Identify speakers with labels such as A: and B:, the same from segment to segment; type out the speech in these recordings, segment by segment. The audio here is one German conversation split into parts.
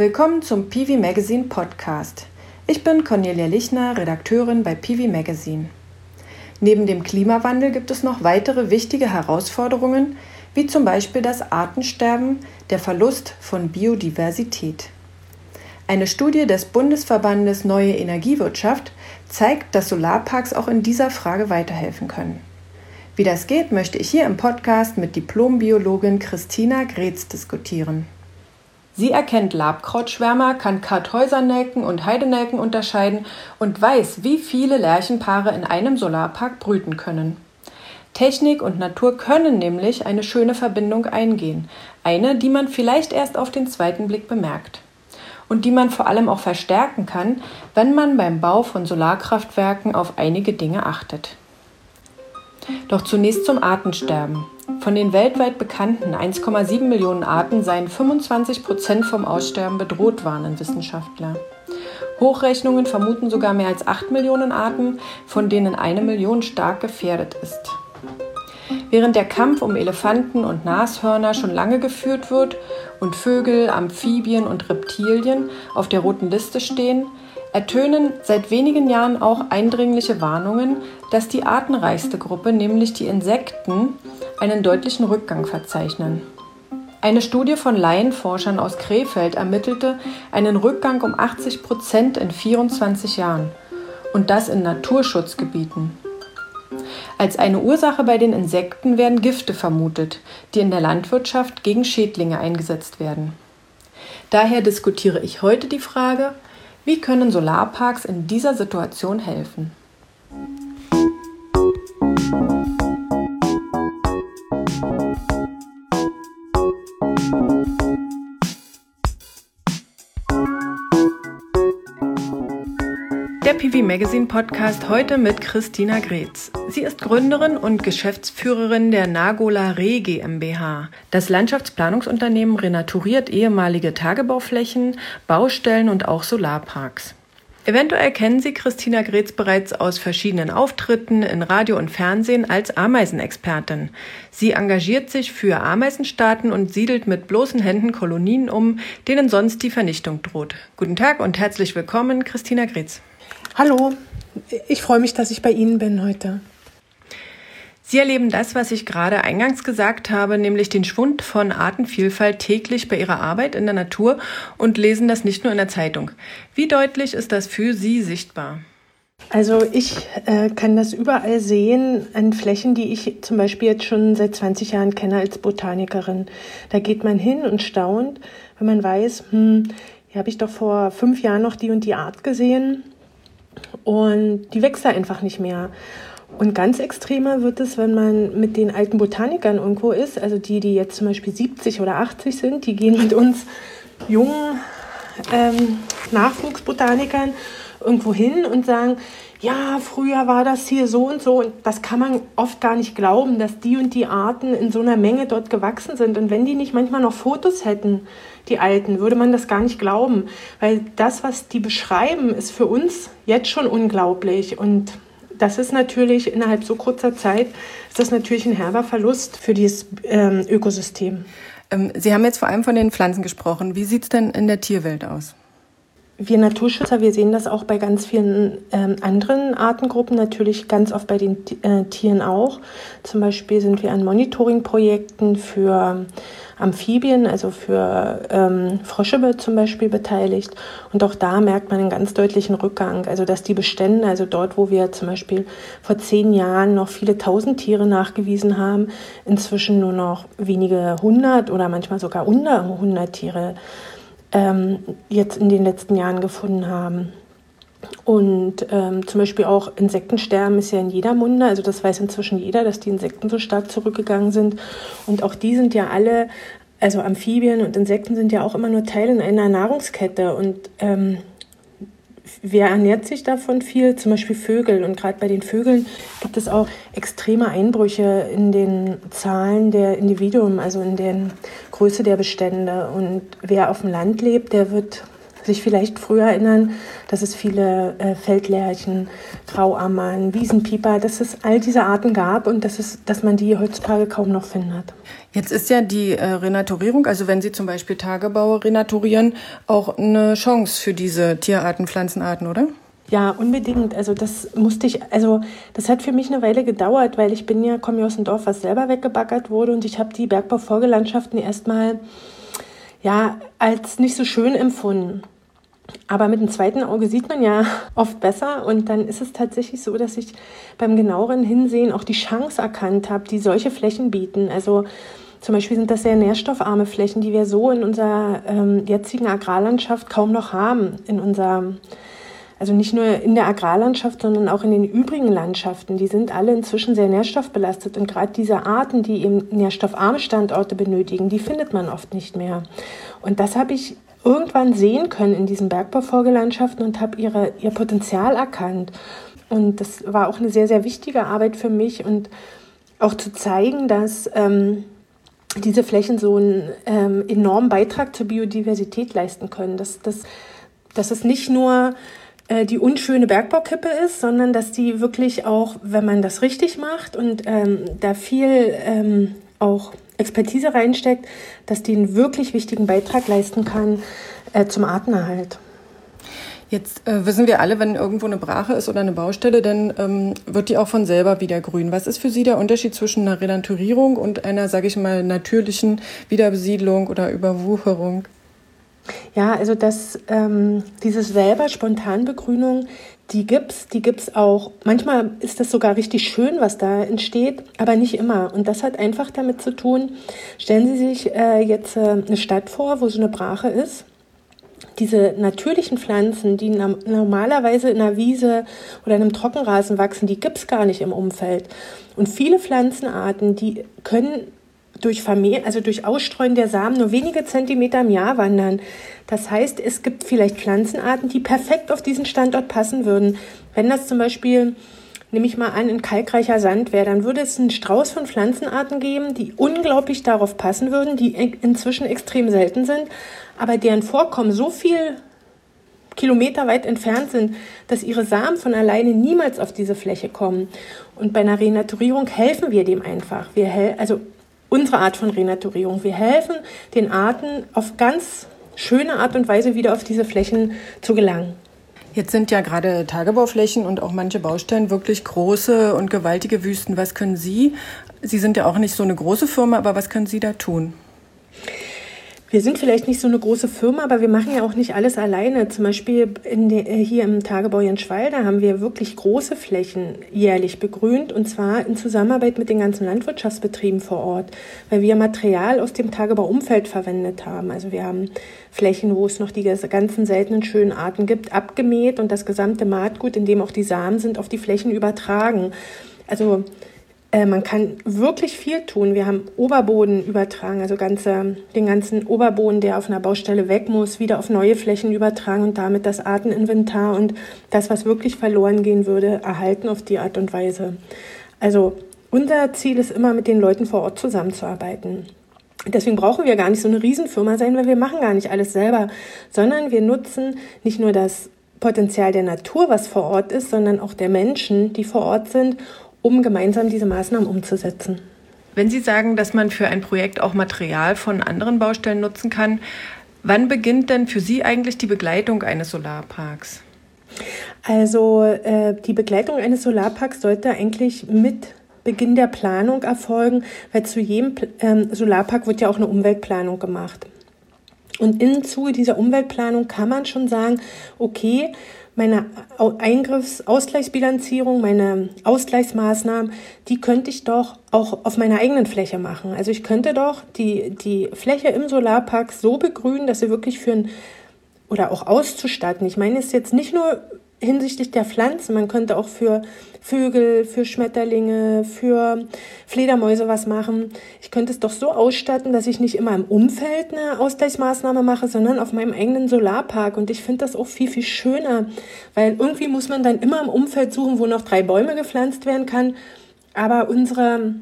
A: Willkommen zum PV Magazine Podcast. Ich bin Cornelia Lichner, Redakteurin bei PV Magazine. Neben dem Klimawandel gibt es noch weitere wichtige Herausforderungen, wie zum Beispiel das Artensterben, der Verlust von Biodiversität. Eine Studie des Bundesverbandes Neue Energiewirtschaft zeigt, dass Solarparks auch in dieser Frage weiterhelfen können. Wie das geht, möchte ich hier im Podcast mit Diplombiologin Christina Gretz diskutieren. Sie erkennt Labkrautschwärmer, kann Karthäusernelken und Heidenelken unterscheiden und weiß, wie viele Lerchenpaare in einem Solarpark brüten können. Technik und Natur können nämlich eine schöne Verbindung eingehen, eine, die man vielleicht erst auf den zweiten Blick bemerkt und die man vor allem auch verstärken kann, wenn man beim Bau von Solarkraftwerken auf einige Dinge achtet. Doch zunächst zum Artensterben. Von den weltweit bekannten 1,7 Millionen Arten seien 25 Prozent vom Aussterben bedroht, warnen Wissenschaftler. Hochrechnungen vermuten sogar mehr als 8 Millionen Arten, von denen eine Million stark gefährdet ist. Während der Kampf um Elefanten und Nashörner schon lange geführt wird und Vögel, Amphibien und Reptilien auf der roten Liste stehen, ertönen seit wenigen Jahren auch eindringliche Warnungen, dass die artenreichste Gruppe, nämlich die Insekten, einen deutlichen Rückgang verzeichnen. Eine Studie von Laienforschern aus Krefeld ermittelte einen Rückgang um 80 Prozent in 24 Jahren und das in Naturschutzgebieten. Als eine Ursache bei den Insekten werden Gifte vermutet, die in der Landwirtschaft gegen Schädlinge eingesetzt werden. Daher diskutiere ich heute die Frage, wie können Solarparks in dieser Situation helfen? PV Magazine Podcast heute mit Christina Gretz. Sie ist Gründerin und Geschäftsführerin der Nagola Re GmbH. Das Landschaftsplanungsunternehmen renaturiert ehemalige Tagebauflächen, Baustellen und auch Solarparks. Eventuell kennen Sie Christina Gretz bereits aus verschiedenen Auftritten in Radio und Fernsehen als Ameisenexpertin. Sie engagiert sich für Ameisenstaaten und siedelt mit bloßen Händen Kolonien um, denen sonst die Vernichtung droht. Guten Tag und herzlich willkommen, Christina Gretz.
B: Hallo, ich freue mich, dass ich bei Ihnen bin heute.
A: Sie erleben das, was ich gerade eingangs gesagt habe, nämlich den Schwund von Artenvielfalt täglich bei Ihrer Arbeit in der Natur und lesen das nicht nur in der Zeitung. Wie deutlich ist das für Sie sichtbar?
B: Also ich äh, kann das überall sehen an Flächen, die ich zum Beispiel jetzt schon seit 20 Jahren kenne als Botanikerin. Da geht man hin und staunt, wenn man weiß, hm, hier habe ich doch vor fünf Jahren noch die und die Art gesehen und die wächst da einfach nicht mehr. Und ganz extremer wird es, wenn man mit den alten Botanikern irgendwo ist, also die, die jetzt zum Beispiel 70 oder 80 sind, die gehen mit uns jungen ähm, Nachwuchsbotanikern irgendwo hin und sagen, ja, früher war das hier so und so. Und das kann man oft gar nicht glauben, dass die und die Arten in so einer Menge dort gewachsen sind. Und wenn die nicht manchmal noch Fotos hätten, die Alten, würde man das gar nicht glauben. Weil das, was die beschreiben, ist für uns jetzt schon unglaublich. Und das ist natürlich innerhalb so kurzer Zeit, ist das natürlich ein herber Verlust für dieses ähm, Ökosystem.
A: Ähm, Sie haben jetzt vor allem von den Pflanzen gesprochen. Wie sieht es denn in der Tierwelt aus?
B: Wir Naturschützer, wir sehen das auch bei ganz vielen ähm, anderen Artengruppen, natürlich ganz oft bei den äh, Tieren auch. Zum Beispiel sind wir an Monitoringprojekten für Amphibien, also für ähm, Frösche zum Beispiel beteiligt. Und auch da merkt man einen ganz deutlichen Rückgang. Also dass die Bestände, also dort, wo wir zum Beispiel vor zehn Jahren noch viele tausend Tiere nachgewiesen haben, inzwischen nur noch wenige hundert oder manchmal sogar unter hundert Tiere ähm, jetzt in den letzten Jahren gefunden haben. Und ähm, zum Beispiel auch Insektensterben ist ja in jeder Munde, also das weiß inzwischen jeder, dass die Insekten so stark zurückgegangen sind. Und auch die sind ja alle, also Amphibien und Insekten sind ja auch immer nur Teil in einer Nahrungskette. Und ähm, wer ernährt sich davon viel? Zum Beispiel Vögel. Und gerade bei den Vögeln gibt es auch extreme Einbrüche in den Zahlen der Individuen, also in der Größe der Bestände. Und wer auf dem Land lebt, der wird sich vielleicht früher erinnern, dass es viele äh, Feldlärchen, Grauammern, Wiesenpieper, dass es all diese Arten gab und dass, es, dass man die heutzutage kaum noch findet.
A: Jetzt ist ja die äh, Renaturierung, also wenn Sie zum Beispiel Tagebaue renaturieren, auch eine Chance für diese Tierarten, Pflanzenarten, oder?
B: Ja, unbedingt. Also das musste ich, also das hat für mich eine Weile gedauert, weil ich bin ja, komme ja aus dem Dorf, was selber weggebaggert wurde und ich habe die Bergbaufolgelandschaften erstmal ja als nicht so schön empfunden. Aber mit dem zweiten Auge sieht man ja oft besser und dann ist es tatsächlich so, dass ich beim genaueren Hinsehen auch die Chance erkannt habe, die solche Flächen bieten. Also zum Beispiel sind das sehr nährstoffarme Flächen, die wir so in unserer ähm, jetzigen Agrarlandschaft kaum noch haben. In unserer, also nicht nur in der Agrarlandschaft, sondern auch in den übrigen Landschaften. Die sind alle inzwischen sehr nährstoffbelastet. Und gerade diese Arten, die eben nährstoffarme Standorte benötigen, die findet man oft nicht mehr. Und das habe ich irgendwann sehen können in diesen Bergbaufolgelandschaften und habe ihre, ihr Potenzial erkannt. Und das war auch eine sehr, sehr wichtige Arbeit für mich und auch zu zeigen, dass ähm, diese Flächen so einen ähm, enormen Beitrag zur Biodiversität leisten können. Dass, dass, dass es nicht nur die unschöne Bergbaukippe ist, sondern dass die wirklich auch, wenn man das richtig macht und ähm, da viel ähm, auch Expertise reinsteckt, dass die einen wirklich wichtigen Beitrag leisten kann äh, zum Artenerhalt.
A: Jetzt äh, wissen wir alle, wenn irgendwo eine Brache ist oder eine Baustelle, dann ähm, wird die auch von selber wieder grün. Was ist für Sie der Unterschied zwischen einer Renaturierung und einer, sage ich mal, natürlichen Wiederbesiedlung oder Überwucherung?
B: Ja, also das, ähm, dieses selber Spontanbegrünung, die gibt's, die gibt's auch. Manchmal ist das sogar richtig schön, was da entsteht, aber nicht immer. Und das hat einfach damit zu tun. Stellen Sie sich äh, jetzt äh, eine Stadt vor, wo so eine Brache ist diese natürlichen Pflanzen, die normalerweise in einer Wiese oder in einem Trockenrasen wachsen, die gibt es gar nicht im Umfeld. Und viele Pflanzenarten, die können durch Vermehr, also durch Ausstreuen der Samen nur wenige Zentimeter im Jahr wandern. Das heißt, es gibt vielleicht Pflanzenarten, die perfekt auf diesen Standort passen würden. Wenn das zum Beispiel nehme ich mal an, ein kalkreicher Sand wäre, dann würde es einen Strauß von Pflanzenarten geben, die unglaublich darauf passen würden, die inzwischen extrem selten sind, aber deren Vorkommen so viel Kilometer weit entfernt sind, dass ihre Samen von alleine niemals auf diese Fläche kommen. Und bei einer Renaturierung helfen wir dem einfach. Wir hel also unsere Art von Renaturierung. Wir helfen den Arten auf ganz schöne Art und Weise wieder auf diese Flächen zu gelangen.
A: Jetzt sind ja gerade Tagebauflächen und auch manche Baustellen wirklich große und gewaltige Wüsten. Was können Sie? Sie sind ja auch nicht so eine große Firma, aber was können Sie da tun?
B: Wir sind vielleicht nicht so eine große Firma, aber wir machen ja auch nicht alles alleine. Zum Beispiel de, äh, hier im Tagebau Jenschwalde haben wir wirklich große Flächen jährlich begrünt und zwar in Zusammenarbeit mit den ganzen Landwirtschaftsbetrieben vor Ort, weil wir Material aus dem Tagebauumfeld verwendet haben. Also wir haben Flächen, wo es noch die ganzen seltenen schönen Arten gibt, abgemäht und das gesamte Maatgut, in dem auch die Samen sind, auf die Flächen übertragen. Also äh, man kann wirklich viel tun. Wir haben Oberboden übertragen, also ganze, den ganzen Oberboden, der auf einer Baustelle weg muss, wieder auf neue Flächen übertragen und damit das Arteninventar und das, was wirklich verloren gehen würde, erhalten auf die Art und Weise. Also unser Ziel ist immer, mit den Leuten vor Ort zusammenzuarbeiten. Deswegen brauchen wir gar nicht so eine Riesenfirma sein, weil wir machen gar nicht alles selber, sondern wir nutzen nicht nur das Potenzial der Natur, was vor Ort ist, sondern auch der Menschen, die vor Ort sind um gemeinsam diese Maßnahmen umzusetzen.
A: Wenn Sie sagen, dass man für ein Projekt auch Material von anderen Baustellen nutzen kann, wann beginnt denn für Sie eigentlich die Begleitung eines Solarparks?
B: Also äh, die Begleitung eines Solarparks sollte eigentlich mit Beginn der Planung erfolgen, weil zu jedem ähm, Solarpark wird ja auch eine Umweltplanung gemacht. Und im Zuge dieser Umweltplanung kann man schon sagen, okay, meine Eingriffsausgleichsbilanzierung, meine Ausgleichsmaßnahmen, die könnte ich doch auch auf meiner eigenen Fläche machen. Also ich könnte doch die, die Fläche im Solarpark so begrünen, dass sie wirklich für ein oder auch auszustatten. Ich meine es jetzt nicht nur hinsichtlich der Pflanzen. Man könnte auch für Vögel, für Schmetterlinge, für Fledermäuse was machen. Ich könnte es doch so ausstatten, dass ich nicht immer im Umfeld eine Ausgleichsmaßnahme mache, sondern auf meinem eigenen Solarpark. Und ich finde das auch viel, viel schöner, weil irgendwie muss man dann immer im Umfeld suchen, wo noch drei Bäume gepflanzt werden kann. Aber unsere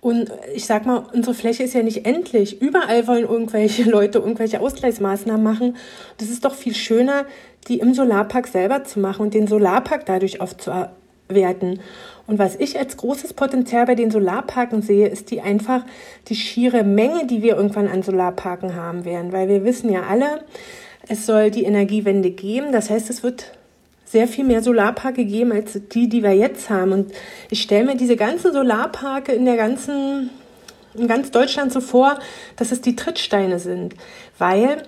B: Und ich sag mal, unsere Fläche ist ja nicht endlich. Überall wollen irgendwelche Leute irgendwelche Ausgleichsmaßnahmen machen. Das ist doch viel schöner, die im Solarpark selber zu machen und den Solarpark dadurch aufzuwerten. Und was ich als großes Potenzial bei den Solarparken sehe, ist die einfach die schiere Menge, die wir irgendwann an Solarparken haben werden. Weil wir wissen ja alle, es soll die Energiewende geben. Das heißt, es wird sehr viel mehr Solarparke geben als die, die wir jetzt haben. Und ich stelle mir diese ganzen Solarparke in der ganzen, in ganz Deutschland so vor, dass es die Trittsteine sind. Weil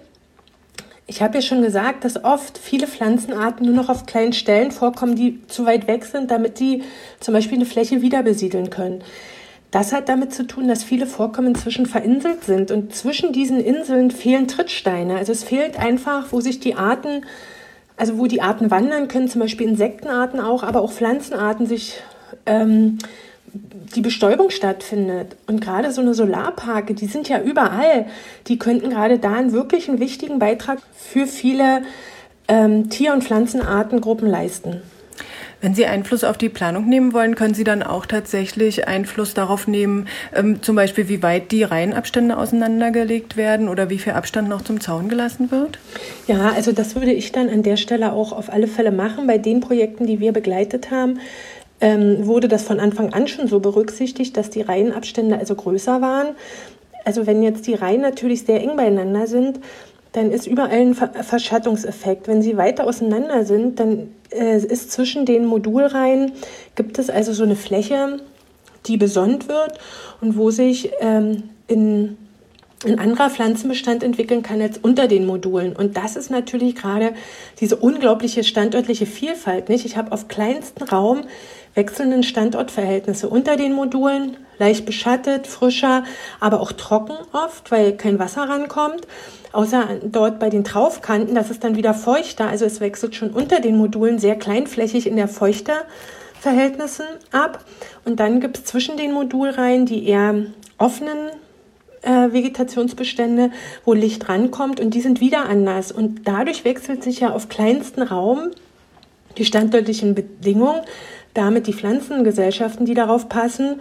B: ich habe ja schon gesagt, dass oft viele Pflanzenarten nur noch auf kleinen Stellen vorkommen, die zu weit weg sind, damit sie zum Beispiel eine Fläche wieder besiedeln können. Das hat damit zu tun, dass viele Vorkommen inzwischen verinselt sind und zwischen diesen Inseln fehlen Trittsteine. Also es fehlt einfach, wo sich die Arten also wo die Arten wandern können, zum Beispiel Insektenarten auch, aber auch Pflanzenarten sich ähm, die Bestäubung stattfindet. Und gerade so eine Solarparke, die sind ja überall, die könnten gerade da einen wirklich einen wichtigen Beitrag für viele ähm, Tier- und Pflanzenartengruppen leisten.
A: Wenn Sie Einfluss auf die Planung nehmen wollen, können Sie dann auch tatsächlich Einfluss darauf nehmen, ähm, zum Beispiel wie weit die Reihenabstände auseinandergelegt werden oder wie viel Abstand noch zum Zaun gelassen wird?
B: Ja, also das würde ich dann an der Stelle auch auf alle Fälle machen. Bei den Projekten, die wir begleitet haben, ähm, wurde das von Anfang an schon so berücksichtigt, dass die Reihenabstände also größer waren. Also wenn jetzt die Reihen natürlich sehr eng beieinander sind, dann ist überall ein Verschattungseffekt. Wenn sie weiter auseinander sind, dann äh, ist zwischen den Modulreihen, gibt es also so eine Fläche, die besonnt wird und wo sich ähm, in ein anderer Pflanzenbestand entwickeln kann als unter den Modulen. Und das ist natürlich gerade diese unglaubliche standortliche Vielfalt. Nicht? Ich habe auf kleinstem Raum wechselnden Standortverhältnisse unter den Modulen, leicht beschattet, frischer, aber auch trocken oft, weil kein Wasser rankommt. Außer dort bei den Traufkanten, das ist dann wieder feuchter. Also es wechselt schon unter den Modulen sehr kleinflächig in der feuchter Verhältnissen ab. Und dann gibt es zwischen den Modulreihen die eher offenen äh, Vegetationsbestände, wo Licht rankommt und die sind wieder anders. Und dadurch wechselt sich ja auf kleinsten Raum die standortlichen Bedingungen, damit die Pflanzengesellschaften, die darauf passen.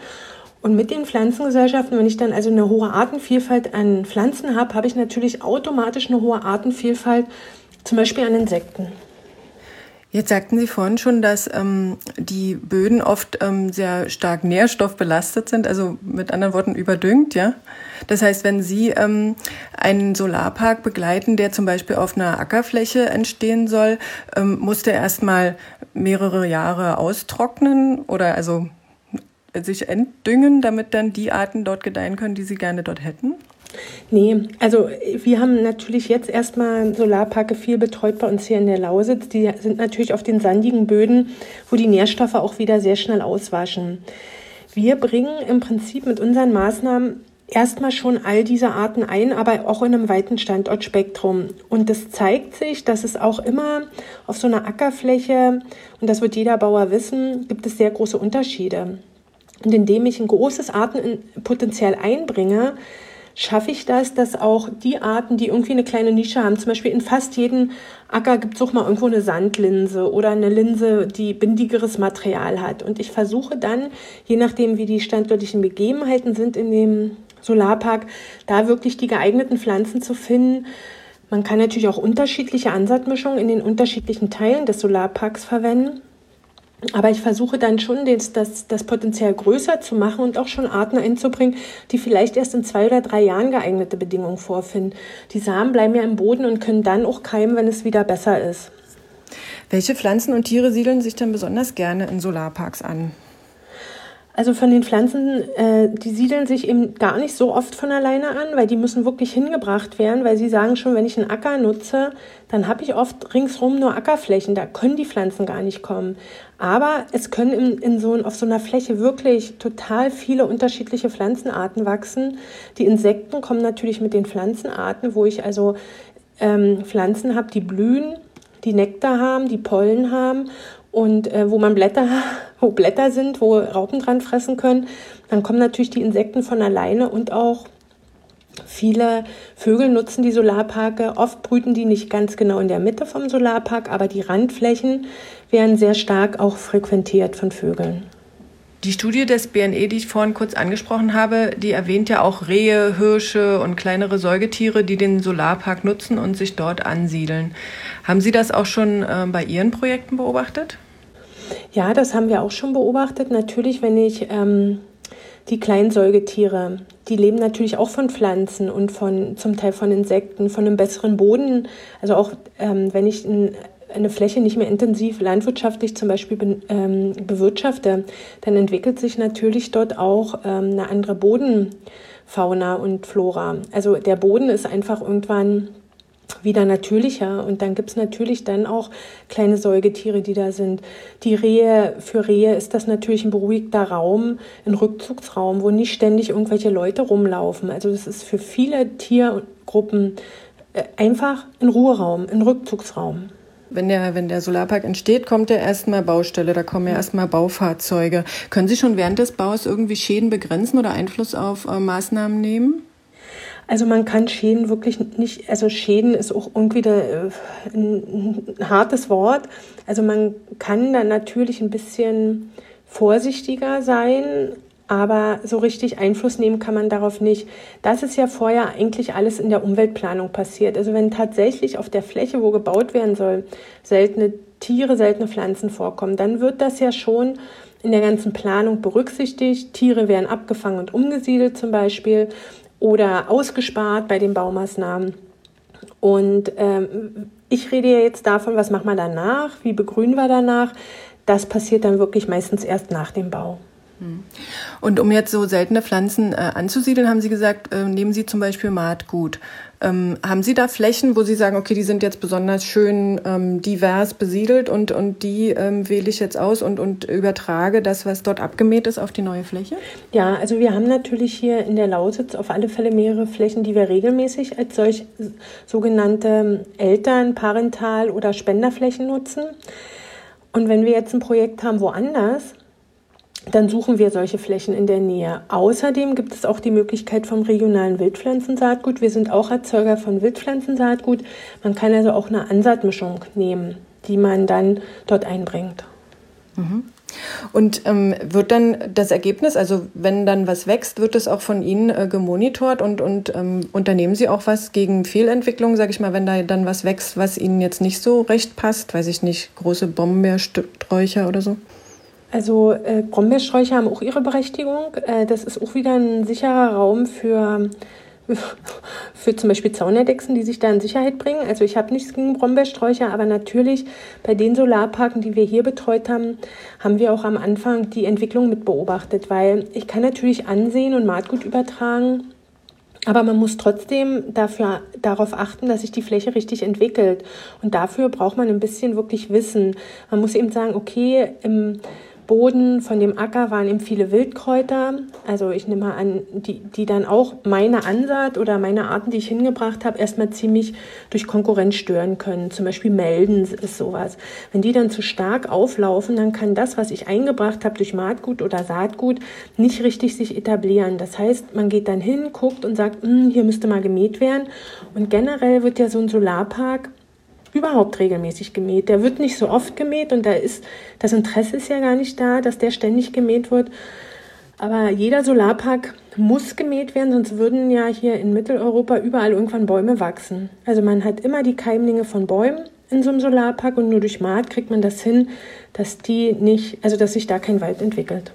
B: Und mit den Pflanzengesellschaften, wenn ich dann also eine hohe Artenvielfalt an Pflanzen habe, habe ich natürlich automatisch eine hohe Artenvielfalt, zum Beispiel an Insekten.
A: Jetzt sagten Sie vorhin schon, dass ähm, die Böden oft ähm, sehr stark nährstoffbelastet sind, also mit anderen Worten überdüngt, ja. Das heißt, wenn Sie ähm, einen Solarpark begleiten, der zum Beispiel auf einer Ackerfläche entstehen soll, ähm, muss der erstmal mehrere Jahre austrocknen oder also sich entdüngen, damit dann die Arten dort gedeihen können, die Sie gerne dort hätten?
B: Nee, also wir haben natürlich jetzt erstmal Solarparke viel betreut bei uns hier in der Lausitz. Die sind natürlich auf den sandigen Böden, wo die Nährstoffe auch wieder sehr schnell auswaschen. Wir bringen im Prinzip mit unseren Maßnahmen erstmal schon all diese Arten ein, aber auch in einem weiten Standortspektrum. Und das zeigt sich, dass es auch immer auf so einer Ackerfläche, und das wird jeder Bauer wissen, gibt es sehr große Unterschiede. Und indem ich ein großes Artenpotenzial einbringe, schaffe ich das, dass auch die Arten, die irgendwie eine kleine Nische haben, zum Beispiel in fast jedem Acker gibt es auch mal irgendwo eine Sandlinse oder eine Linse, die bindigeres Material hat. Und ich versuche dann, je nachdem, wie die standortlichen Begebenheiten sind in dem Solarpark, da wirklich die geeigneten Pflanzen zu finden. Man kann natürlich auch unterschiedliche Ansatzmischungen in den unterschiedlichen Teilen des Solarparks verwenden. Aber ich versuche dann schon, das, das, das Potenzial größer zu machen und auch schon Arten einzubringen, die vielleicht erst in zwei oder drei Jahren geeignete Bedingungen vorfinden. Die Samen bleiben ja im Boden und können dann auch keimen, wenn es wieder besser ist.
A: Welche Pflanzen und Tiere siedeln sich denn besonders gerne in Solarparks an?
B: Also von den Pflanzen, äh, die siedeln sich eben gar nicht so oft von alleine an, weil die müssen wirklich hingebracht werden, weil sie sagen schon, wenn ich einen Acker nutze, dann habe ich oft ringsrum nur Ackerflächen, da können die Pflanzen gar nicht kommen. Aber es können in, in so, auf so einer Fläche wirklich total viele unterschiedliche Pflanzenarten wachsen. Die Insekten kommen natürlich mit den Pflanzenarten, wo ich also ähm, Pflanzen habe, die blühen, die Nektar haben, die Pollen haben und äh, wo man Blätter, wo Blätter sind, wo Raupen dran fressen können, dann kommen natürlich die Insekten von alleine und auch viele Vögel nutzen die Solarparke. Oft brüten die nicht ganz genau in der Mitte vom Solarpark, aber die Randflächen werden sehr stark auch frequentiert von Vögeln.
A: Die Studie des BNE, die ich vorhin kurz angesprochen habe, die erwähnt ja auch Rehe, Hirsche und kleinere Säugetiere, die den Solarpark nutzen und sich dort ansiedeln. Haben Sie das auch schon äh, bei Ihren Projekten beobachtet?
B: Ja, das haben wir auch schon beobachtet. Natürlich, wenn ich ähm, die kleinen Säugetiere, die leben natürlich auch von Pflanzen und von zum Teil von Insekten, von einem besseren Boden. Also auch ähm, wenn ich ein, eine Fläche nicht mehr intensiv landwirtschaftlich zum Beispiel be, ähm, bewirtschafte, dann entwickelt sich natürlich dort auch ähm, eine andere Bodenfauna und Flora. Also der Boden ist einfach irgendwann wieder natürlicher. Und dann gibt es natürlich dann auch kleine Säugetiere, die da sind. Die Rehe, für Rehe ist das natürlich ein beruhigter Raum, ein Rückzugsraum, wo nicht ständig irgendwelche Leute rumlaufen. Also das ist für viele Tiergruppen äh, einfach ein Ruheraum, ein Rückzugsraum.
A: Wenn der, wenn der Solarpark entsteht, kommt ja erstmal Baustelle, da kommen ja erstmal Baufahrzeuge. Können Sie schon während des Baus irgendwie Schäden begrenzen oder Einfluss auf äh, Maßnahmen nehmen?
B: Also man kann Schäden wirklich nicht, also Schäden ist auch irgendwie äh, ein, ein hartes Wort. Also man kann da natürlich ein bisschen vorsichtiger sein, aber so richtig Einfluss nehmen kann man darauf nicht. Das ist ja vorher eigentlich alles in der Umweltplanung passiert. Also wenn tatsächlich auf der Fläche, wo gebaut werden soll, seltene Tiere, seltene Pflanzen vorkommen, dann wird das ja schon in der ganzen Planung berücksichtigt. Tiere werden abgefangen und umgesiedelt zum Beispiel oder ausgespart bei den Baumaßnahmen. Und ähm, ich rede ja jetzt davon, was macht man danach, wie begrünen wir danach. Das passiert dann wirklich meistens erst nach dem Bau.
A: Und um jetzt so seltene Pflanzen äh, anzusiedeln, haben Sie gesagt, äh, nehmen Sie zum Beispiel Maatgut. Ähm, haben Sie da Flächen, wo Sie sagen, okay, die sind jetzt besonders schön ähm, divers besiedelt und, und die ähm, wähle ich jetzt aus und, und übertrage das, was dort abgemäht ist, auf die neue Fläche?
B: Ja, also wir haben natürlich hier in der Lausitz auf alle Fälle mehrere Flächen, die wir regelmäßig als solch sogenannte Eltern-, Parental- oder Spenderflächen nutzen. Und wenn wir jetzt ein Projekt haben woanders, dann suchen wir solche Flächen in der Nähe. Außerdem gibt es auch die Möglichkeit vom regionalen Wildpflanzensaatgut. Wir sind auch Erzeuger von Wildpflanzensaatgut. Man kann also auch eine Ansaatmischung nehmen, die man dann dort einbringt.
A: Mhm. Und ähm, wird dann das Ergebnis, also wenn dann was wächst, wird es auch von Ihnen äh, gemonitort und, und ähm, unternehmen Sie auch was gegen Fehlentwicklung, sage ich mal, wenn da dann was wächst, was Ihnen jetzt nicht so recht passt, weiß ich nicht, große Bombeersträucher oder so?
B: Also äh, Brombeersträucher haben auch ihre Berechtigung. Äh, das ist auch wieder ein sicherer Raum für, für zum Beispiel Zaunerdechsen, die sich da in Sicherheit bringen. Also ich habe nichts gegen Brombeersträucher, aber natürlich bei den Solarparken, die wir hier betreut haben, haben wir auch am Anfang die Entwicklung mit beobachtet, weil ich kann natürlich ansehen und Maatgut übertragen, aber man muss trotzdem dafür, darauf achten, dass sich die Fläche richtig entwickelt. Und dafür braucht man ein bisschen wirklich Wissen. Man muss eben sagen, okay, im Boden von dem Acker waren eben viele Wildkräuter. Also ich nehme mal an, die, die dann auch meine Ansaat oder meine Arten, die ich hingebracht habe, erstmal ziemlich durch Konkurrenz stören können. Zum Beispiel Melden ist sowas. Wenn die dann zu stark auflaufen, dann kann das, was ich eingebracht habe durch Maatgut oder Saatgut, nicht richtig sich etablieren. Das heißt, man geht dann hin, guckt und sagt, hm, hier müsste mal gemäht werden. Und generell wird ja so ein Solarpark überhaupt regelmäßig gemäht. Der wird nicht so oft gemäht und da ist das Interesse ist ja gar nicht da, dass der ständig gemäht wird. Aber jeder Solarpark muss gemäht werden, sonst würden ja hier in Mitteleuropa überall irgendwann Bäume wachsen. Also man hat immer die Keimlinge von Bäumen in so einem Solarpark und nur durch Maat kriegt man das hin, dass die nicht, also dass sich da kein Wald entwickelt.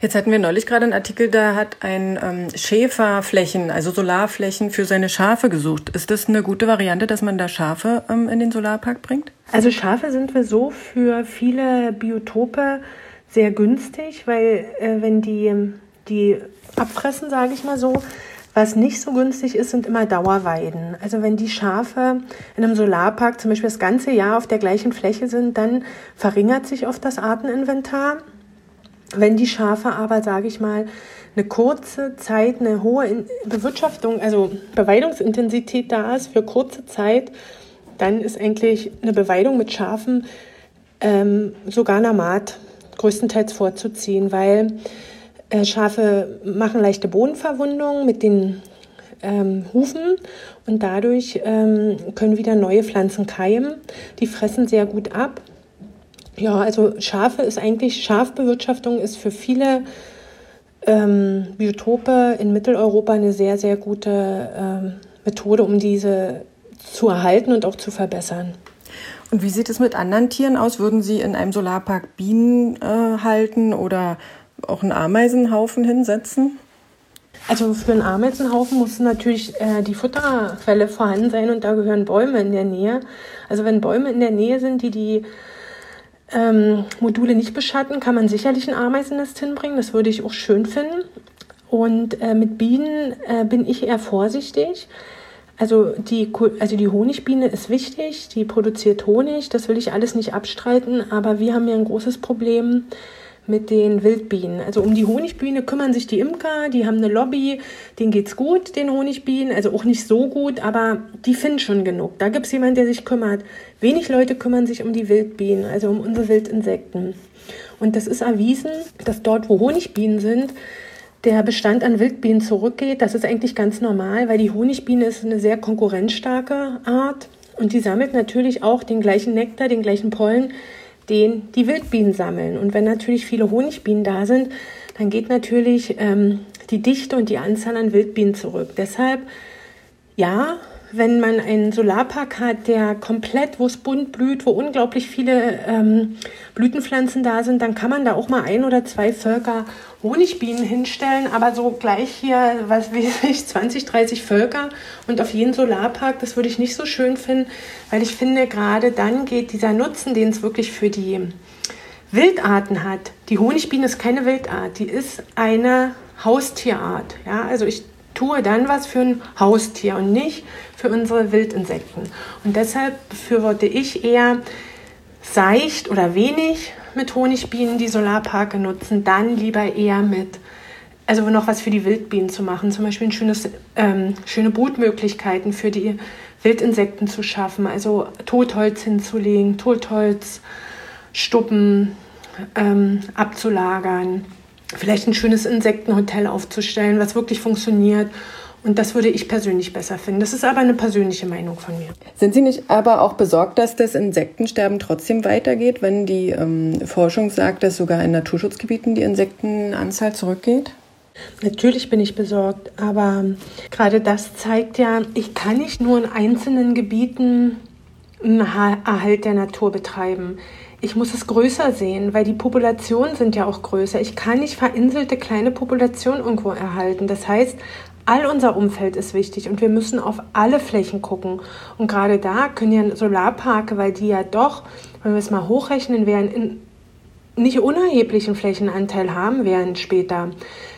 A: Jetzt hatten wir neulich gerade einen Artikel, da hat ein ähm, Schäfer Flächen, also Solarflächen für seine Schafe gesucht. Ist das eine gute Variante, dass man da Schafe ähm, in den Solarpark bringt?
B: Also Schafe sind wir so für viele Biotope sehr günstig, weil äh, wenn die die abfressen, sage ich mal so, was nicht so günstig ist, sind immer Dauerweiden. Also wenn die Schafe in einem Solarpark zum Beispiel das ganze Jahr auf der gleichen Fläche sind, dann verringert sich oft das Arteninventar wenn die Schafe aber, sage ich mal, eine kurze Zeit, eine hohe Bewirtschaftung, also Beweidungsintensität da ist für kurze Zeit, dann ist eigentlich eine Beweidung mit Schafen ähm, sogar normat größtenteils vorzuziehen, weil äh, Schafe machen leichte Bodenverwundungen mit den ähm, Hufen und dadurch ähm, können wieder neue Pflanzen keimen. Die fressen sehr gut ab Ja, also Schafe ist eigentlich, Schafbewirtschaftung ist für viele ähm, Biotope in Mitteleuropa eine sehr, sehr gute ähm, Methode, um diese zu erhalten und auch zu verbessern.
A: Und wie sieht es mit anderen Tieren aus? Würden Sie in einem Solarpark Bienen äh, halten oder auch einen Ameisenhaufen hinsetzen?
B: Also für einen Ameisenhaufen muss natürlich äh, die Futterquelle vorhanden sein und da gehören Bäume in der Nähe. Also wenn Bäume in der Nähe sind, die die ähm, Module nicht beschatten, kann man sicherlich ein Ameisennest hinbringen. Das würde ich auch schön finden. Und äh, mit Bienen äh, bin ich eher vorsichtig. Also die, also die Honigbiene ist wichtig, die produziert Honig, das will ich alles nicht abstreiten, aber wir haben ja ein großes Problem mit den Wildbienen. Also um die Honigbiene kümmern sich die Imker, die haben eine Lobby, denen geht's gut, den Honigbienen, also auch nicht so gut, aber die finden schon genug. Da gibt's jemanden, der sich kümmert. Wenig Leute kümmern sich um die Wildbienen, also um unsere Wildinsekten. Und das ist erwiesen, dass dort, wo Honigbienen sind, der Bestand an Wildbienen zurückgeht. Das ist eigentlich ganz normal, weil die Honigbiene ist eine sehr konkurrenzstarke Art und die sammelt natürlich auch den gleichen Nektar, den gleichen Pollen den die Wildbienen sammeln. Und wenn natürlich viele Honigbienen da sind, dann geht natürlich ähm, die Dichte und die Anzahl an Wildbienen zurück. Deshalb, ja, wenn man einen Solarpark hat, der komplett, wo es bunt blüht, wo unglaublich viele ähm, Blütenpflanzen da sind, dann kann man da auch mal ein oder zwei Völker Honigbienen hinstellen, aber so gleich hier, was weiß ich, 20, 30 Völker und auf jeden Solarpark, das würde ich nicht so schön finden, weil ich finde, gerade dann geht dieser Nutzen, den es wirklich für die Wildarten hat. Die Honigbiene ist keine Wildart, die ist eine Haustierart. Ja, also ich tue dann was für ein Haustier und nicht für unsere Wildinsekten. Und deshalb befürworte ich eher seicht oder wenig mit Honigbienen die Solarparke nutzen, dann lieber eher mit, also noch was für die Wildbienen zu machen, zum Beispiel ein schönes, ähm, schöne Brutmöglichkeiten für die Wildinsekten zu schaffen, also Totholz hinzulegen, Totholz, Stuppen ähm, abzulagern vielleicht ein schönes Insektenhotel aufzustellen, was wirklich funktioniert. Und das würde ich persönlich besser finden. Das ist aber eine persönliche Meinung von mir.
A: Sind Sie nicht aber auch besorgt, dass das Insektensterben trotzdem weitergeht, wenn die ähm, Forschung sagt, dass sogar in Naturschutzgebieten die Insektenanzahl zurückgeht?
B: Natürlich bin ich besorgt, aber gerade das zeigt ja, ich kann nicht nur in einzelnen Gebieten einen Erhalt der Natur betreiben ich muss es größer sehen, weil die Populationen sind ja auch größer. Ich kann nicht verinselte kleine Populationen irgendwo erhalten. Das heißt, all unser Umfeld ist wichtig und wir müssen auf alle Flächen gucken. Und gerade da können ja Solarparke, weil die ja doch, wenn wir es mal hochrechnen werden, in nicht unerheblichen Flächenanteil haben werden später.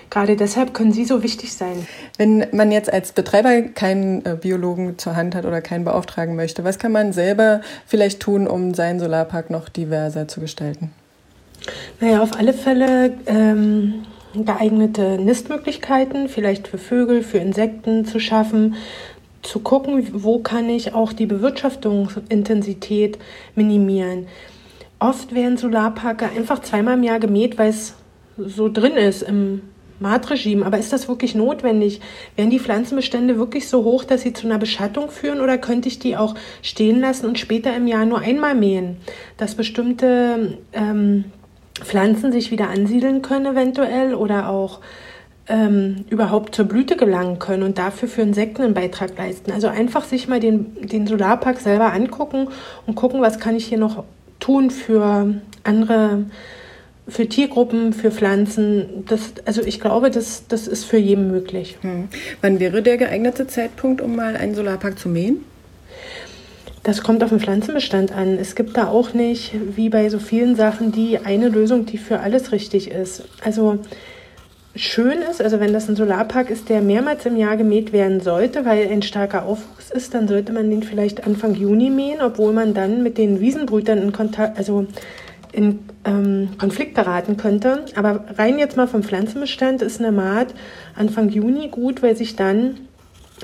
B: Gerade deshalb können sie so wichtig sein.
A: Wenn man jetzt als Betreiber keinen äh, Biologen zur Hand hat oder keinen beauftragen möchte, was kann man selber vielleicht tun, um seinen Solarpark noch diverser zu gestalten?
B: Naja, auf alle Fälle ähm, geeignete Nistmöglichkeiten, vielleicht für Vögel, für Insekten zu schaffen, zu gucken, wo kann ich auch die Bewirtschaftungsintensität minimieren. Oft werden Solarparke einfach zweimal im Jahr gemäht, weil es so drin ist im Maatregime. Aber ist das wirklich notwendig? Wären die Pflanzenbestände wirklich so hoch, dass sie zu einer Beschattung führen oder könnte ich die auch stehen lassen und später im Jahr nur einmal mähen? Dass bestimmte ähm, Pflanzen sich wieder ansiedeln können eventuell oder auch ähm, überhaupt zur Blüte gelangen können und dafür für Insekten einen Beitrag leisten. Also einfach sich mal den, den Solarpark selber angucken und gucken, was kann ich hier noch tun für andere für Tiergruppen, für Pflanzen. Das, also ich glaube, das, das ist für jeden möglich. Hm.
A: Wann wäre der geeignete Zeitpunkt, um mal einen Solarpark zu mähen?
B: Das kommt auf den Pflanzenbestand an. Es gibt da auch nicht, wie bei so vielen Sachen, die eine Lösung, die für alles richtig ist. Also schön ist, also wenn das ein Solarpark ist, der mehrmals im Jahr gemäht werden sollte, weil ein starker Aufwuchs ist, dann sollte man den vielleicht Anfang Juni mähen, obwohl man dann mit den Wiesenbrütern in Kontakt, also in ähm, Konflikt geraten könnte. Aber rein jetzt mal vom Pflanzenbestand ist eine Maat Anfang Juni gut, weil sich dann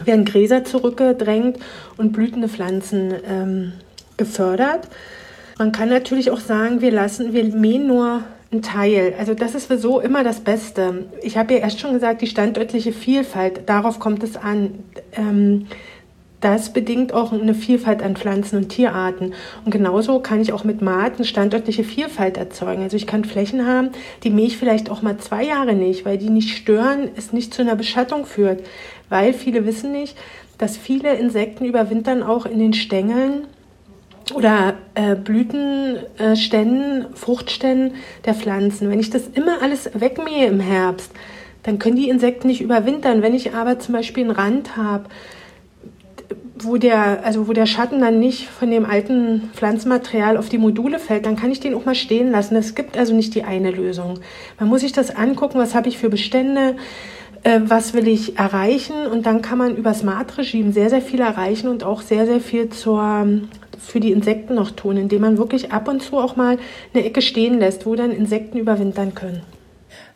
B: werden Gräser zurückgedrängt und blütende Pflanzen ähm, gefördert. Man kann natürlich auch sagen, wir lassen, wir mähen nur einen Teil. Also das ist sowieso immer das Beste. Ich habe ja erst schon gesagt, die standörtliche Vielfalt, darauf kommt es an. Ähm, das bedingt auch eine Vielfalt an Pflanzen und Tierarten. Und genauso kann ich auch mit Maaten standortliche Vielfalt erzeugen. Also ich kann Flächen haben, die mähe ich vielleicht auch mal zwei Jahre nicht, weil die nicht stören, es nicht zu einer Beschattung führt. Weil viele wissen nicht, dass viele Insekten überwintern auch in den Stängeln oder äh, Blütenständen, Fruchtständen der Pflanzen. Wenn ich das immer alles wegmähe im Herbst, dann können die Insekten nicht überwintern. Wenn ich aber zum Beispiel einen Rand habe, wo der, also wo der Schatten dann nicht von dem alten Pflanzenmaterial auf die Module fällt, dann kann ich den auch mal stehen lassen. Es gibt also nicht die eine Lösung. Man muss sich das angucken, was habe ich für Bestände, äh, was will ich erreichen und dann kann man über Smart-Regime sehr, sehr viel erreichen und auch sehr, sehr viel zur, für die Insekten noch tun, indem man wirklich ab und zu auch mal eine Ecke stehen lässt, wo dann Insekten überwintern können.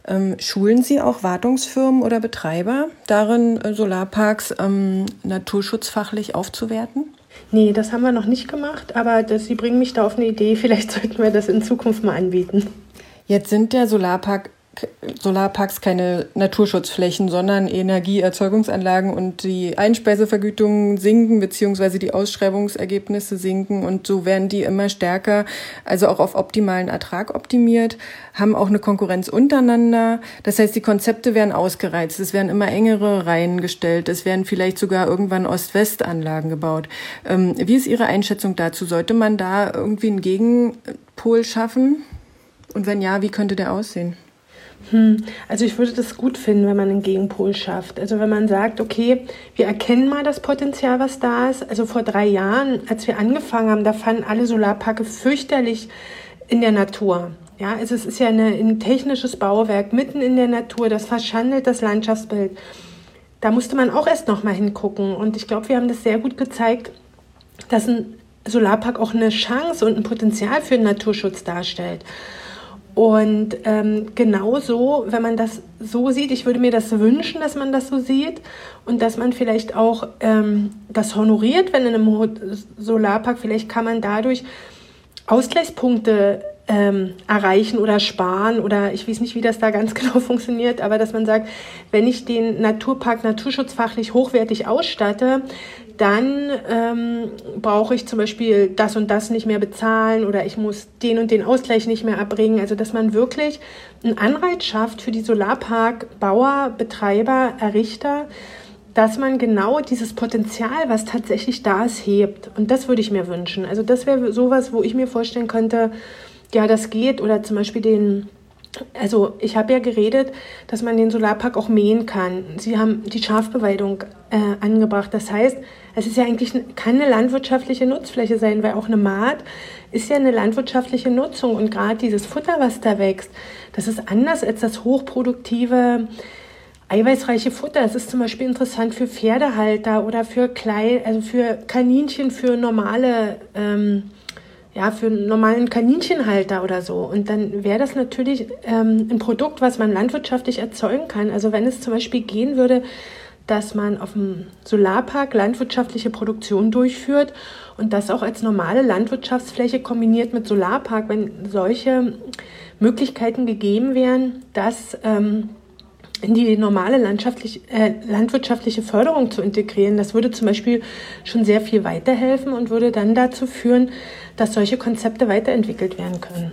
A: Ähm, schulen Sie auch Wartungsfirmen oder Betreiber darin, äh, Solarparks ähm, naturschutzfachlich aufzuwerten?
B: Nee, das haben wir noch nicht gemacht, aber das, Sie bringen mich da auf eine Idee. Vielleicht sollten wir das in Zukunft mal anbieten.
A: Jetzt sind der Solarpark Solarparks keine Naturschutzflächen, sondern Energieerzeugungsanlagen und die Einspeisevergütungen sinken beziehungsweise die Ausschreibungsergebnisse sinken und so werden die immer stärker, also auch auf optimalen Ertrag optimiert, haben auch eine Konkurrenz untereinander. Das heißt, die Konzepte werden ausgereizt, es werden immer engere Reihen gestellt, es werden vielleicht sogar irgendwann Ost-West-Anlagen gebaut. Ähm, wie ist Ihre Einschätzung dazu? Sollte man da irgendwie einen Gegenpol schaffen? Und wenn ja, wie könnte der aussehen?
B: Hm, also ich würde das gut finden, wenn man einen Gegenpol schafft. Also wenn man sagt, okay, wir erkennen mal das Potenzial, was da ist. Also vor drei Jahren, als wir angefangen haben, da fanden alle Solarparke fürchterlich in der Natur. Ja, also es ist ja eine, ein technisches Bauwerk mitten in der Natur, das verschandelt das Landschaftsbild. Da musste man auch erst noch mal hingucken. Und ich glaube, wir haben das sehr gut gezeigt, dass ein Solarpark auch eine Chance und ein Potenzial für den Naturschutz darstellt. Und ähm, genauso, wenn man das so sieht, ich würde mir das wünschen, dass man das so sieht und dass man vielleicht auch ähm, das honoriert, wenn in einem Solarpark, vielleicht kann man dadurch Ausgleichspunkte ähm, erreichen oder sparen oder ich weiß nicht, wie das da ganz genau funktioniert, aber dass man sagt, wenn ich den Naturpark naturschutzfachlich hochwertig ausstatte, dann ähm, brauche ich zum Beispiel das und das nicht mehr bezahlen oder ich muss den und den Ausgleich nicht mehr erbringen. Also dass man wirklich einen Anreiz schafft für die Solarparkbauer, Betreiber, Errichter, dass man genau dieses Potenzial, was tatsächlich da ist, hebt. Und das würde ich mir wünschen. Also das wäre sowas, wo ich mir vorstellen könnte, ja, das geht. Oder zum Beispiel den also ich habe ja geredet, dass man den Solarpark auch mähen kann. Sie haben die Schafbeweidung äh, angebracht. Das heißt, es ist ja eigentlich keine landwirtschaftliche Nutzfläche sein, weil auch eine Maat ist ja eine landwirtschaftliche Nutzung. Und gerade dieses Futter, was da wächst, das ist anders als das hochproduktive, eiweißreiche Futter. Es ist zum Beispiel interessant für Pferdehalter oder für Klein, also für Kaninchen, für normale ähm, ja, für einen normalen Kaninchenhalter oder so. Und dann wäre das natürlich ähm, ein Produkt, was man landwirtschaftlich erzeugen kann. Also wenn es zum Beispiel gehen würde, dass man auf dem Solarpark landwirtschaftliche Produktion durchführt und das auch als normale Landwirtschaftsfläche kombiniert mit Solarpark, wenn solche Möglichkeiten gegeben wären, dass ähm, in die normale äh, landwirtschaftliche Förderung zu integrieren. Das würde zum Beispiel schon sehr viel weiterhelfen und würde dann dazu führen, dass solche Konzepte weiterentwickelt werden können.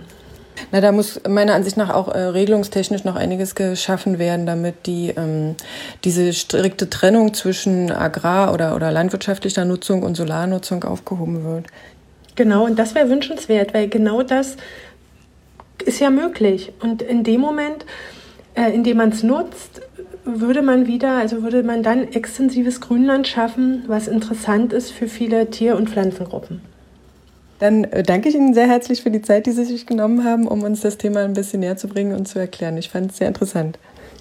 A: Na, da muss meiner Ansicht nach auch äh, regelungstechnisch noch einiges geschaffen werden, damit die ähm, diese strikte Trennung zwischen Agrar- oder, oder landwirtschaftlicher Nutzung und Solarnutzung aufgehoben wird.
B: Genau, und das wäre wünschenswert, weil genau das ist ja möglich. Und in dem Moment, äh, indem man es nutzt, würde man wieder, also würde man dann extensives Grünland schaffen, was interessant ist für viele Tier- und Pflanzengruppen.
A: Dann äh, danke ich Ihnen sehr herzlich für die Zeit, die Sie sich genommen haben, um uns das Thema ein bisschen näher zu bringen und zu erklären. Ich fand es sehr interessant.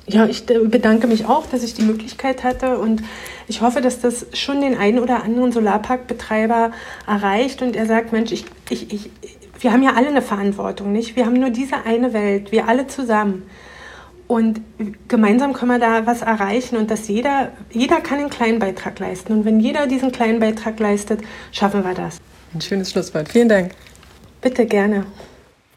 B: Ja, ich äh, bedanke mich auch, dass ich die Möglichkeit hatte und ich hoffe, dass das schon den einen oder anderen Solarparkbetreiber erreicht und er sagt, Mensch, ich, ich, ich, wir haben ja alle eine Verantwortung, nicht? Wir haben nur diese eine Welt, wir alle zusammen. Und gemeinsam können wir da was erreichen und dass jeder, jeder kann einen kleinen Beitrag leisten. Und wenn jeder diesen kleinen Beitrag leistet, schaffen wir das.
A: Ein schönes Schlusswort. Vielen Dank.
B: Bitte gerne.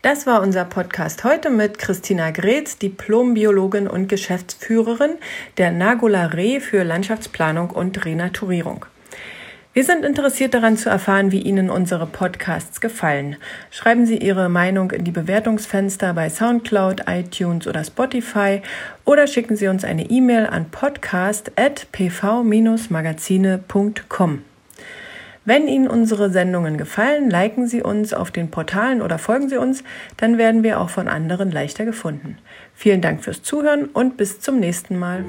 A: Das war unser Podcast heute mit Christina Gretz, Diplombiologin und Geschäftsführerin der Nagola Re für Landschaftsplanung und Renaturierung. Wir sind interessiert daran zu erfahren, wie Ihnen unsere Podcasts gefallen. Schreiben Sie Ihre Meinung in die Bewertungsfenster bei SoundCloud, iTunes oder Spotify oder schicken Sie uns eine E-Mail an podcast.pv-magazine.com. Wenn Ihnen unsere Sendungen gefallen, liken Sie uns auf den Portalen oder folgen Sie uns, dann werden wir auch von anderen leichter gefunden. Vielen Dank fürs Zuhören und bis zum nächsten Mal.